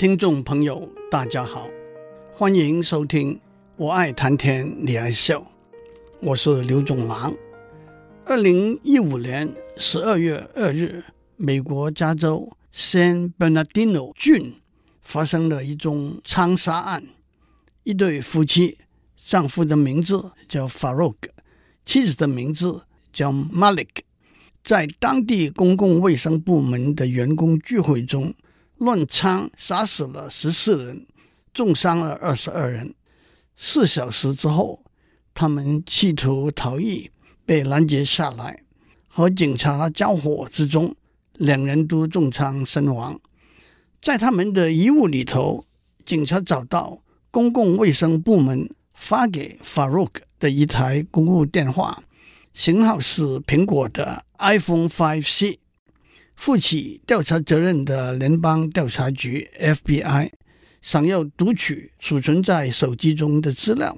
听众朋友，大家好，欢迎收听《我爱谈天，你爱笑》，我是刘总郎。二零一五年十二月二日，美国加州 San Bernardino 郡发生了一宗枪杀案，一对夫妻，丈夫的名字叫 Farouk，妻子的名字叫 Malik，在当地公共卫生部门的员工聚会中，乱枪杀死了十四人，重伤了二十二人。四小时之后，他们企图逃逸，被拦截下来，和警察交火之中，两人都重伤身亡。在他们的遗物里头，警察找到公共卫生部门。发给 Farouk 的一台公共电话，型号是苹果的 iPhone 5C。负起调查责任的联邦调查局 FBI 想要读取储存在手机中的资料，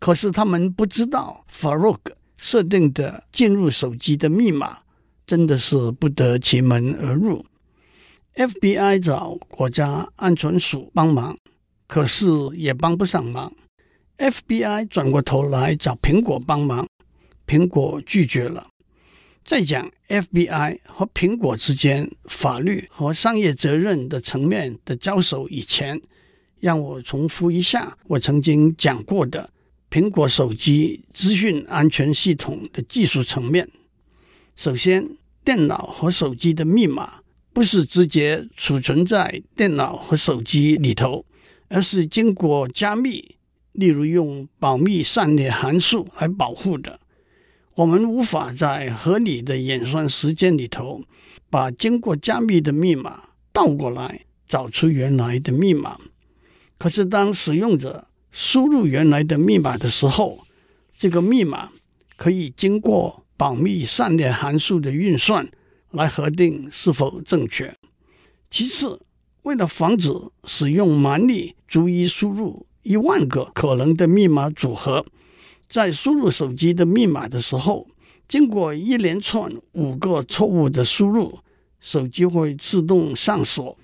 可是他们不知道 Farouk 设定的进入手机的密码真的是不得其门而入。FBI 找国家安全署帮忙，可是也帮不上忙。FBI 转过头来找苹果帮忙，苹果拒绝了。在讲 FBI 和苹果之间法律和商业责任的层面的交手以前，让我重复一下我曾经讲过的苹果手机资讯安全系统的技术层面。首先，电脑和手机的密码不是直接储存在电脑和手机里头，而是经过加密。例如用保密删列函数来保护的，我们无法在合理的演算时间里头把经过加密的密码倒过来找出原来的密码。可是当使用者输入原来的密码的时候，这个密码可以经过保密删列函数的运算来核定是否正确。其次，为了防止使用蛮力逐一输入。一万个可能的密码组合，在输入手机的密码的时候，经过一连串五个错误的输入，手机会自动上锁。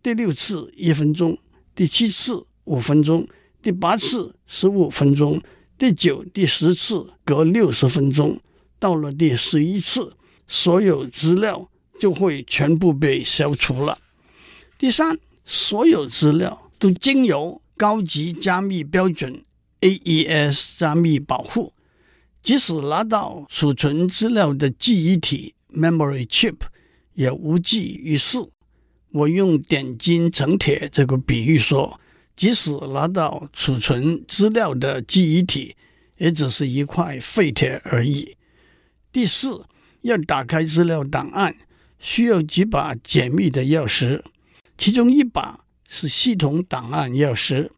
第六次一分钟，第七次五分钟，第八次十五分钟，第九、第十次隔六十分钟，到了第十一次，所有资料就会全部被消除了。第三，所有资料都经由。高级加密标准 AES 加密保护，即使拿到储存资料的记忆体 Memory Chip 也无济于事。我用点金成铁这个比喻说，即使拿到储存资料的记忆体，也只是一块废铁而已。第四，要打开资料档案，需要几把解密的钥匙，其中一把。是系统档案钥匙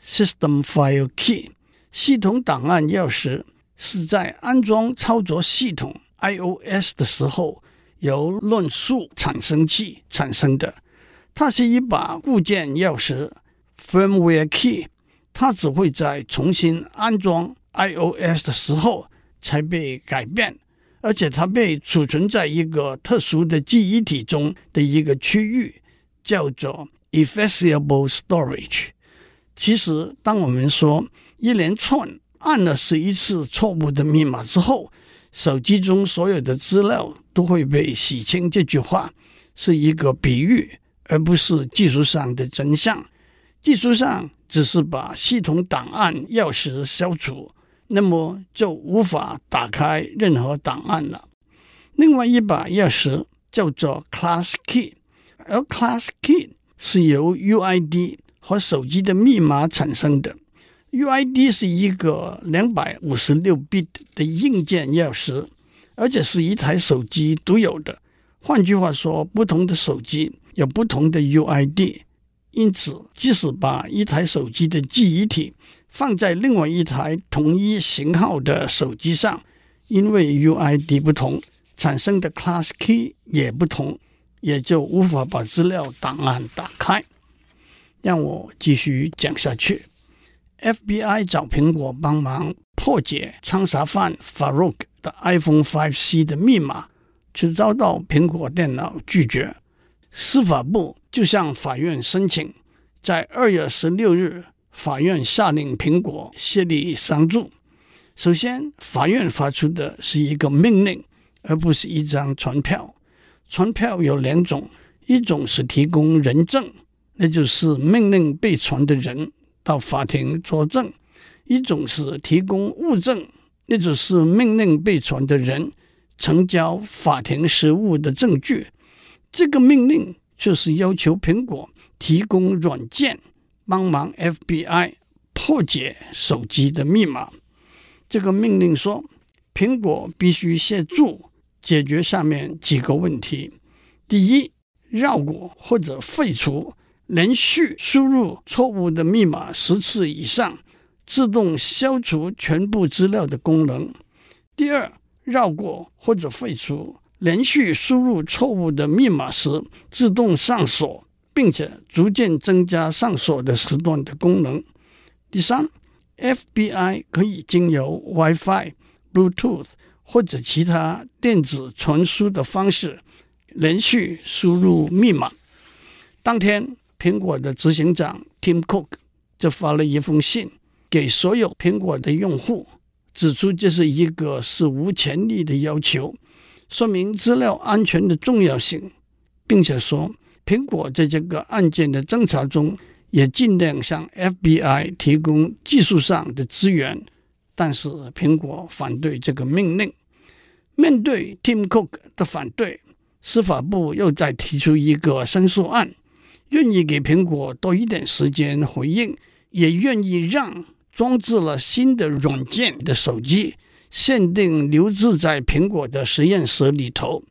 （System File Key）。系统档案钥匙是在安装操作系统 iOS 的时候由论述产生器产生的。它是一把固件钥匙 （Firmware Key），它只会在重新安装 iOS 的时候才被改变，而且它被储存在一个特殊的记忆体中的一个区域，叫做。Effaceable storage。其实，当我们说一连串按了十一次错误的密码之后，手机中所有的资料都会被洗清，这句话是一个比喻，而不是技术上的真相。技术上只是把系统档案钥匙消除，那么就无法打开任何档案了。另外一把钥匙叫做 Class Key，而 Class Key。是由 UID 和手机的密码产生的。UID 是一个两百五十六 bit 的硬件钥匙，而且是一台手机独有的。换句话说，不同的手机有不同的 UID，因此，即使把一台手机的记忆体放在另外一台同一型号的手机上，因为 UID 不同，产生的 Class Key 也不同。也就无法把资料档案打开。让我继续讲下去。FBI 找苹果帮忙破解枪杀犯 Farouk 的 iPhone 5C 的密码，却遭到苹果电脑拒绝。司法部就向法院申请在二月十六日，法院下令苹果设立商助。首先，法院发出的是一个命令，而不是一张传票。传票有两种，一种是提供人证，那就是命令被传的人到法庭作证；一种是提供物证，一种是命令被传的人呈交法庭实物的证据。这个命令就是要求苹果提供软件，帮忙 FBI 破解手机的密码。这个命令说，苹果必须协助解决下面几个问题：第一，绕过或者废除连续输入错误的密码十次以上，自动消除全部资料的功能；第二，绕过或者废除连续输入错误的密码时自动上锁，并且逐渐增加上锁的时段的功能；第三。FBI 可以经由 Wi-Fi、Bluetooth 或者其他电子传输的方式连续输入密码。当天，苹果的执行长 Tim Cook 就发了一封信给所有苹果的用户，指出这是一个史无前例的要求，说明资料安全的重要性，并且说苹果在这个案件的侦查中。也尽量向 FBI 提供技术上的资源，但是苹果反对这个命令。面对 Tim Cook 的反对，司法部又再提出一个申诉案，愿意给苹果多一点时间回应，也愿意让装置了新的软件的手机限定留置在苹果的实验室里头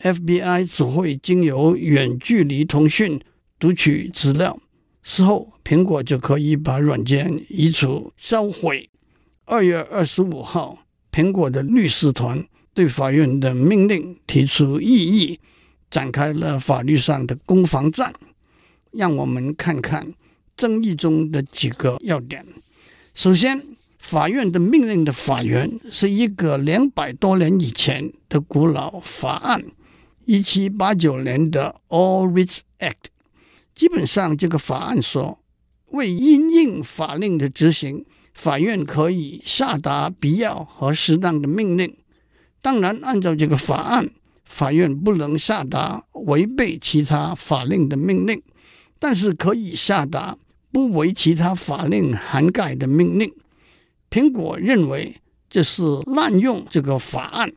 ，FBI 只会经由远距离通讯读取资料。事后，苹果就可以把软件移除、销毁。二月二十五号，苹果的律师团对法院的命令提出异议，展开了法律上的攻防战。让我们看看争议中的几个要点。首先，法院的命令的法源是一个两百多年以前的古老法案——一七八九年的 All Writs Act。基本上，这个法案说，为因应法令的执行，法院可以下达必要和适当的命令。当然，按照这个法案，法院不能下达违背其他法令的命令，但是可以下达不为其他法令涵盖的命令。苹果认为这是滥用这个法案。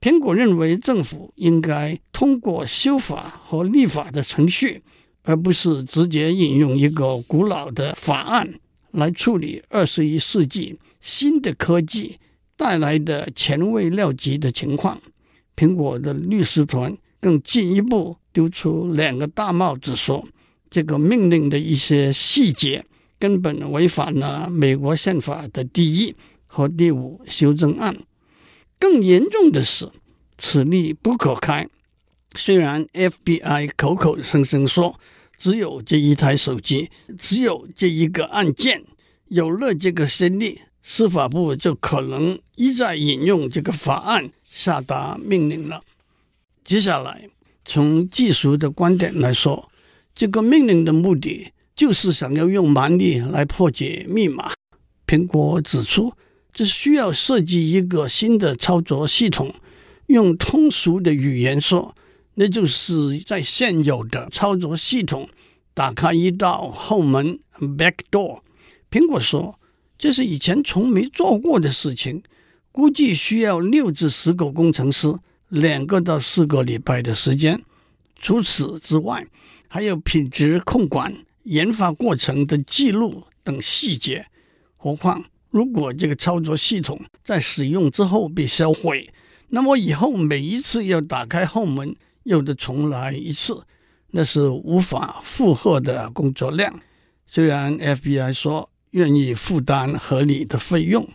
苹果认为政府应该通过修法和立法的程序。而不是直接引用一个古老的法案来处理二十一世纪新的科技带来的前未料及的情况。苹果的律师团更进一步丢出两个大帽子，说这个命令的一些细节根本违反了美国宪法的第一和第五修正案。更严重的是，此例不可开。虽然 FBI 口口声声说只有这一台手机，只有这一个案件，有了这个先例，司法部就可能一再引用这个法案下达命令了。接下来，从技术的观点来说，这个命令的目的就是想要用蛮力来破解密码。苹果指出，这需要设计一个新的操作系统，用通俗的语言说。那就是在现有的操作系统打开一道后门 （back door）。苹果说，这是以前从没做过的事情，估计需要六至十个工程师，两个到四个礼拜的时间。除此之外，还有品质控管、研发过程的记录等细节。何况，如果这个操作系统在使用之后被销毁，那么以后每一次要打开后门，又得重来一次，那是无法负荷的工作量。虽然 FBI 说愿意负担合理的费用，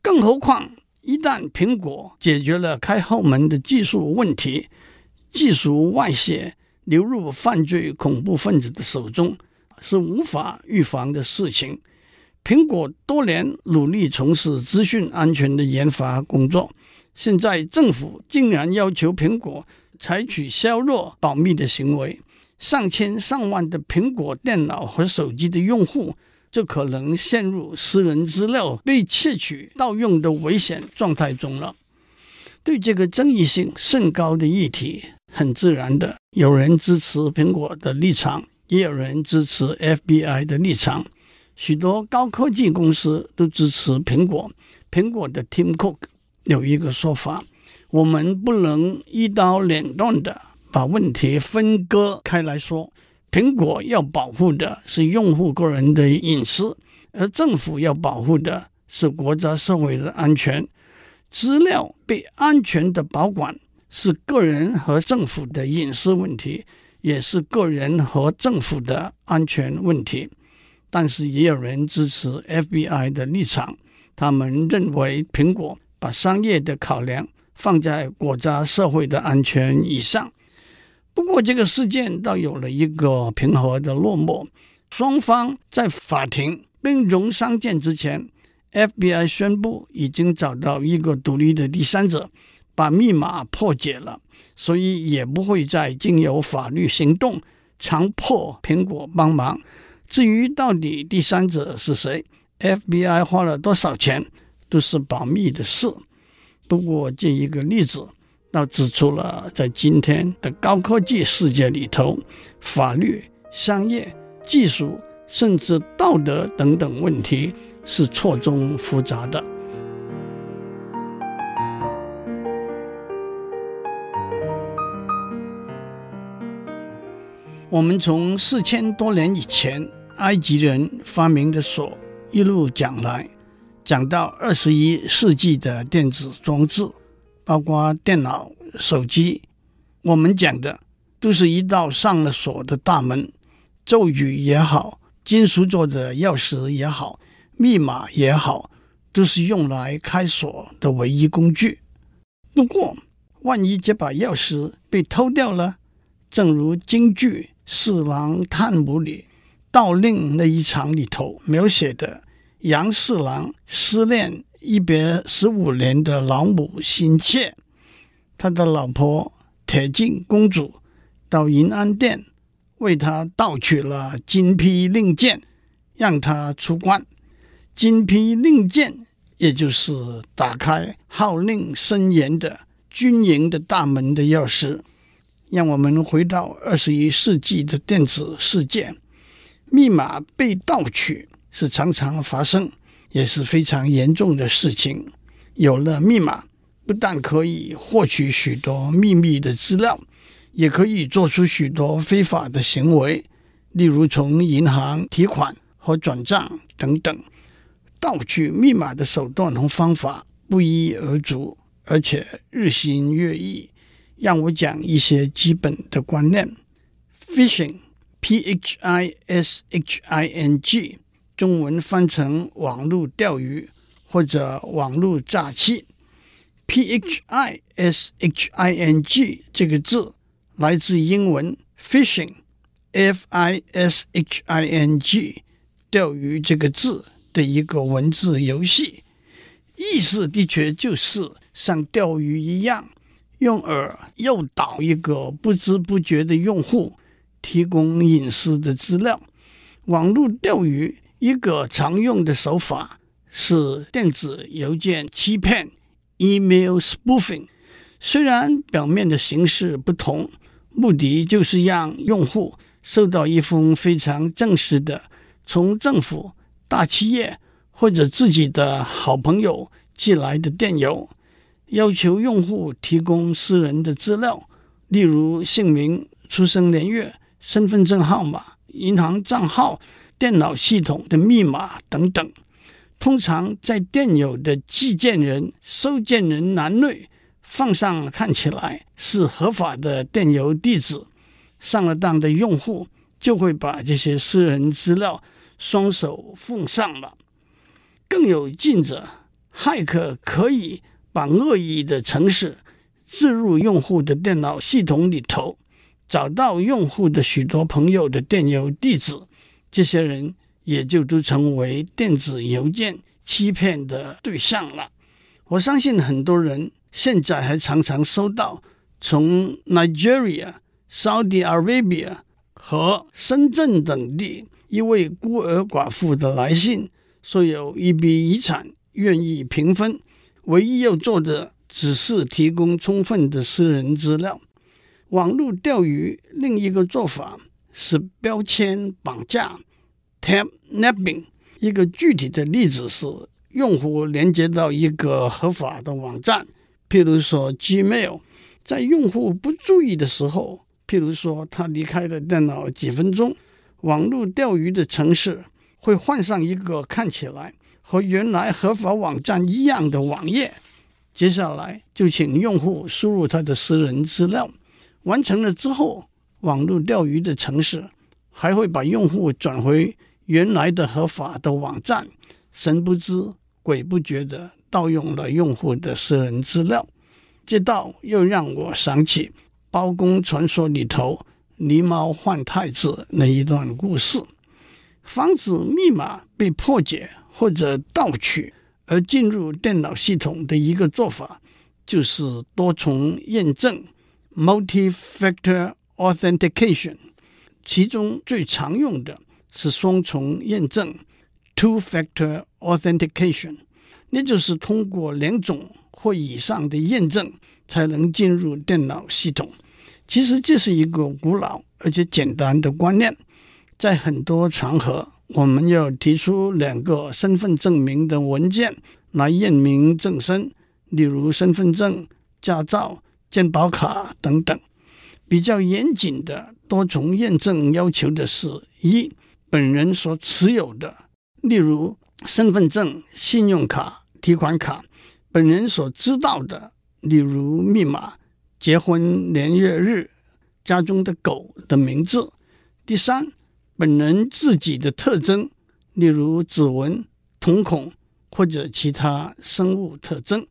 更何况一旦苹果解决了开后门的技术问题，技术外泄流入犯罪恐怖分子的手中，是无法预防的事情。苹果多年努力从事资讯安全的研发工作，现在政府竟然要求苹果。采取削弱保密的行为，上千上万的苹果电脑和手机的用户就可能陷入私人资料被窃取、盗用的危险状态中了。对这个争议性甚高的议题，很自然的，有人支持苹果的立场，也有人支持 FBI 的立场。许多高科技公司都支持苹果。苹果的 Tim Cook 有一个说法：我们不能一刀两断的把问题分割开来说。苹果要保护的是用户个人的隐私，而政府要保护的是国家社会的安全。资料被安全的保管是个人和政府的隐私问题，也是个人和政府的安全问题。但是也有人支持 FBI 的立场，他们认为苹果把商业的考量放在国家社会的安全以上。不过，这个事件倒有了一个平和的落幕，双方在法庭兵戎相见之前。FBI 宣布已经找到一个独立的第三者，把密码破解了，所以也不会再经由法律行动强迫苹果帮忙。至于到底第三者是谁，FBI 花了多少钱，都是保密的事。不过这一个例子倒指出了，在今天的高科技世界里头，法律、商业、技术，甚至道德等等问题。是错综复杂的。我们从四千多年以前埃及人发明的锁一路讲来，讲到二十一世纪的电子装置，包括电脑、手机，我们讲的都是一道上了锁的大门，咒语也好，金属做的钥匙也好。密码也好，都是用来开锁的唯一工具。不过，万一这把钥匙被偷掉了，正如京剧《四郎探母》里盗令那一场里头描写的，杨四郎思念一别十五年的老母心切，他的老婆铁镜公主到银安殿为他盗取了金批令箭，让他出关。金批令箭，也就是打开号令森严的军营的大门的钥匙。让我们回到二十一世纪的电子世界，密码被盗取是常常发生，也是非常严重的事情。有了密码，不但可以获取许多秘密的资料，也可以做出许多非法的行为，例如从银行提款和转账等等。盗取密码的手段和方法不一而足，而且日新月异。让我讲一些基本的观念：phishing，P-H-I-S-H-I-N-G，中文翻成网络钓鱼或者网络诈欺。P-H-I-S-H-I-N-G 这个字来自英文 fishing，F-I-S-H-I-N-G，钓鱼这个字。的一个文字游戏，意思的确就是像钓鱼一样，用饵诱导一个不知不觉的用户提供隐私的资料。网络钓鱼一个常用的手法是电子邮件欺骗 （email spoofing），虽然表面的形式不同，目的就是让用户收到一封非常正式的从政府。大企业或者自己的好朋友寄来的电邮，要求用户提供私人的资料，例如姓名、出生年月、身份证号码、银行账号、电脑系统的密码等等。通常在电邮的寄件人、收件人栏内放上看起来是合法的电邮地址，上了当的用户就会把这些私人资料。双手奉上了。更有进者，骇客可以把恶意的程式置入用户的电脑系统里头，找到用户的许多朋友的电邮地址，这些人也就都成为电子邮件欺骗的对象了。我相信很多人现在还常常收到从 Nigeria、Saudi Arabia、和深圳等地一位孤儿寡妇的来信，说有一笔遗产愿意平分，唯一要做的只是提供充分的私人资料。网络钓鱼另一个做法是标签绑架 （tab napping）。一个具体的例子是，用户连接到一个合法的网站，譬如说 Gmail，在用户不注意的时候，譬如说他离开了电脑几分钟，网络钓鱼的程式会换上一个看起来和原来合法网站一样的网页，接下来就请用户输入他的私人资料，完成了之后，网络钓鱼的程式还会把用户转回。原来的合法的网站，神不知鬼不觉地盗用了用户的私人资料，这倒又让我想起包公传说里头狸猫换太子那一段故事。防止密码被破解或者盗取而进入电脑系统的一个做法，就是多重验证 （multi-factor authentication），其中最常用的。是双重验证 （two-factor authentication），那就是通过两种或以上的验证才能进入电脑系统。其实这是一个古老而且简单的观念，在很多场合，我们要提出两个身份证明的文件来验明正身，例如身份证、驾照、健保卡等等。比较严谨的多重验证要求的是：一。本人所持有的，例如身份证、信用卡、提款卡；本人所知道的，例如密码、结婚年月日、家中的狗的名字。第三，本人自己的特征，例如指纹、瞳孔或者其他生物特征。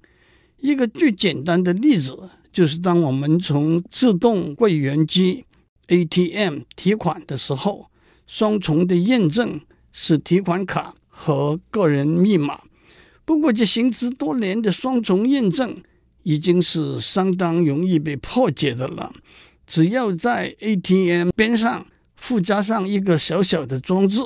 一个最简单的例子，就是当我们从自动柜员机 ATM 提款的时候。双重的验证是提款卡和个人密码。不过，这行之多年的双重验证已经是相当容易被破解的了。只要在 ATM 边上附加上一个小小的装置，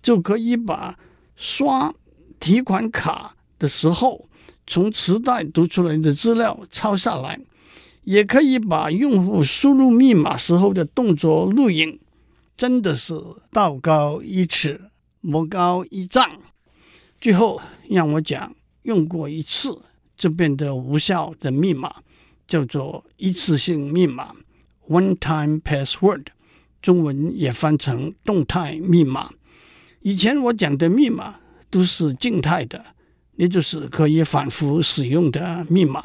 就可以把刷提款卡的时候从磁带读出来的资料抄下来，也可以把用户输入密码时候的动作录影。真的是道高一尺，魔高一丈。最后让我讲用过一次就变得无效的密码，叫做一次性密码 （one-time password），中文也翻成动态密码。以前我讲的密码都是静态的，也就是可以反复使用的密码。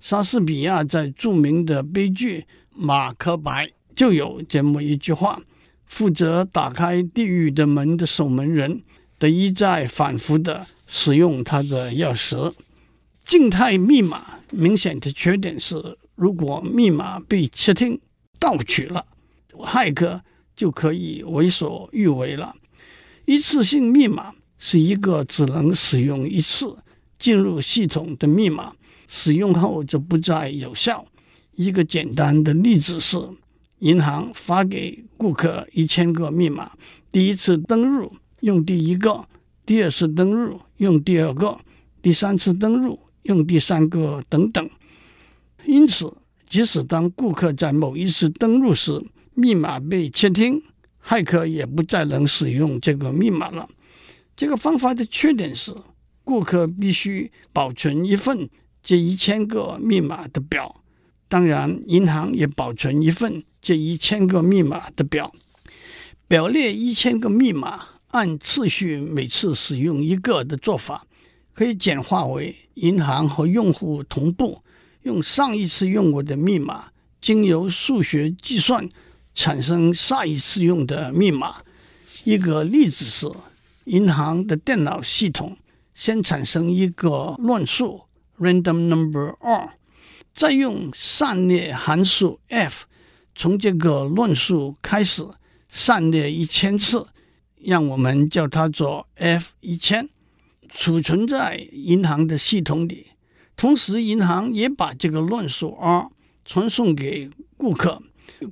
莎士比亚在著名的悲剧《马克白》就有这么一句话。负责打开地狱的门的守门人得一再反复的使用他的钥匙。静态密码明显的缺点是，如果密码被窃听、盗取了，骇客就可以为所欲为了。一次性密码是一个只能使用一次进入系统的密码，使用后就不再有效。一个简单的例子是。银行发给顾客一千个密码，第一次登入用第一个，第二次登入用第二个，第三次登入用第三个等等。因此，即使当顾客在某一次登入时，密码被窃听，骇客也不再能使用这个密码了。这个方法的缺点是，顾客必须保存一份这一千个密码的表，当然，银行也保存一份。这一千个密码的表，表列一千个密码，按次序每次使用一个的做法，可以简化为银行和用户同步用上一次用过的密码，经由数学计算产生下一次用的密码。一个例子是，银行的电脑系统先产生一个乱数 （random number r），再用散列函数 f。从这个乱数开始散列一千次，让我们叫它做 F 一千，储存在银行的系统里。同时，银行也把这个乱数 R 传送给顾客，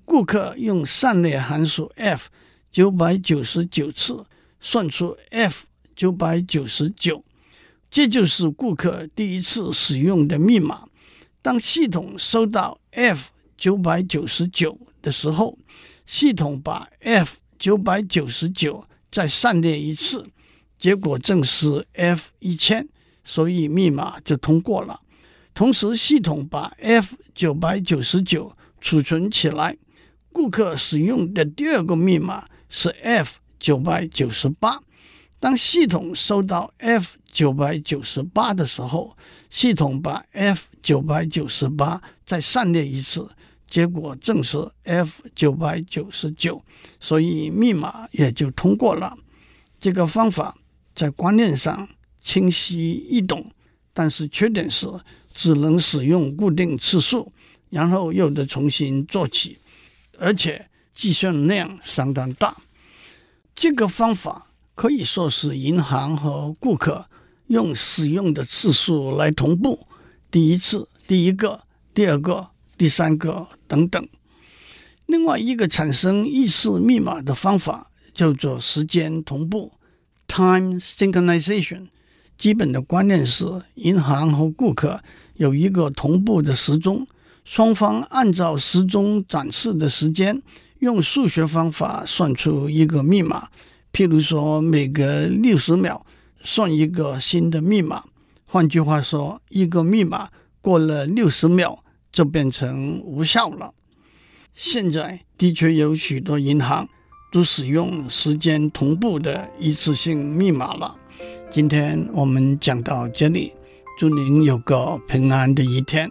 顾客用上列函数 f 九百九十九次算出 f 九百九十九，这就是顾客第一次使用的密码。当系统收到 f 九百九十九的时候，系统把 f 九百九十九再上列一次，结果正是 f 一千，所以密码就通过了。同时，系统把 f 九百九十九储存起来。顾客使用的第二个密码是 f 九百九十八。当系统收到 f 九百九十八的时候，系统把 f 九百九十八再上列一次，结果正是 f 九百九十九，所以密码也就通过了。这个方法在观念上清晰易懂，但是缺点是。只能使用固定次数，然后又得重新做起，而且计算量相当大。这个方法可以说是银行和顾客用使用的次数来同步，第一次、第一个、第二个、第三个等等。另外一个产生意识密码的方法叫做时间同步 （time synchronization）。基本的观念是，银行和顾客有一个同步的时钟，双方按照时钟展示的时间，用数学方法算出一个密码。譬如说，每隔六十秒算一个新的密码。换句话说，一个密码过了六十秒就变成无效了。现在的确有许多银行都使用时间同步的一次性密码了。今天我们讲到这里，祝您有个平安的一天，